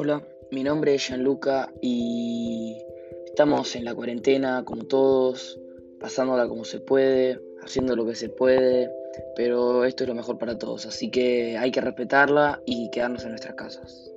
Hola, mi nombre es Gianluca y estamos en la cuarentena como todos, pasándola como se puede, haciendo lo que se puede, pero esto es lo mejor para todos, así que hay que respetarla y quedarnos en nuestras casas.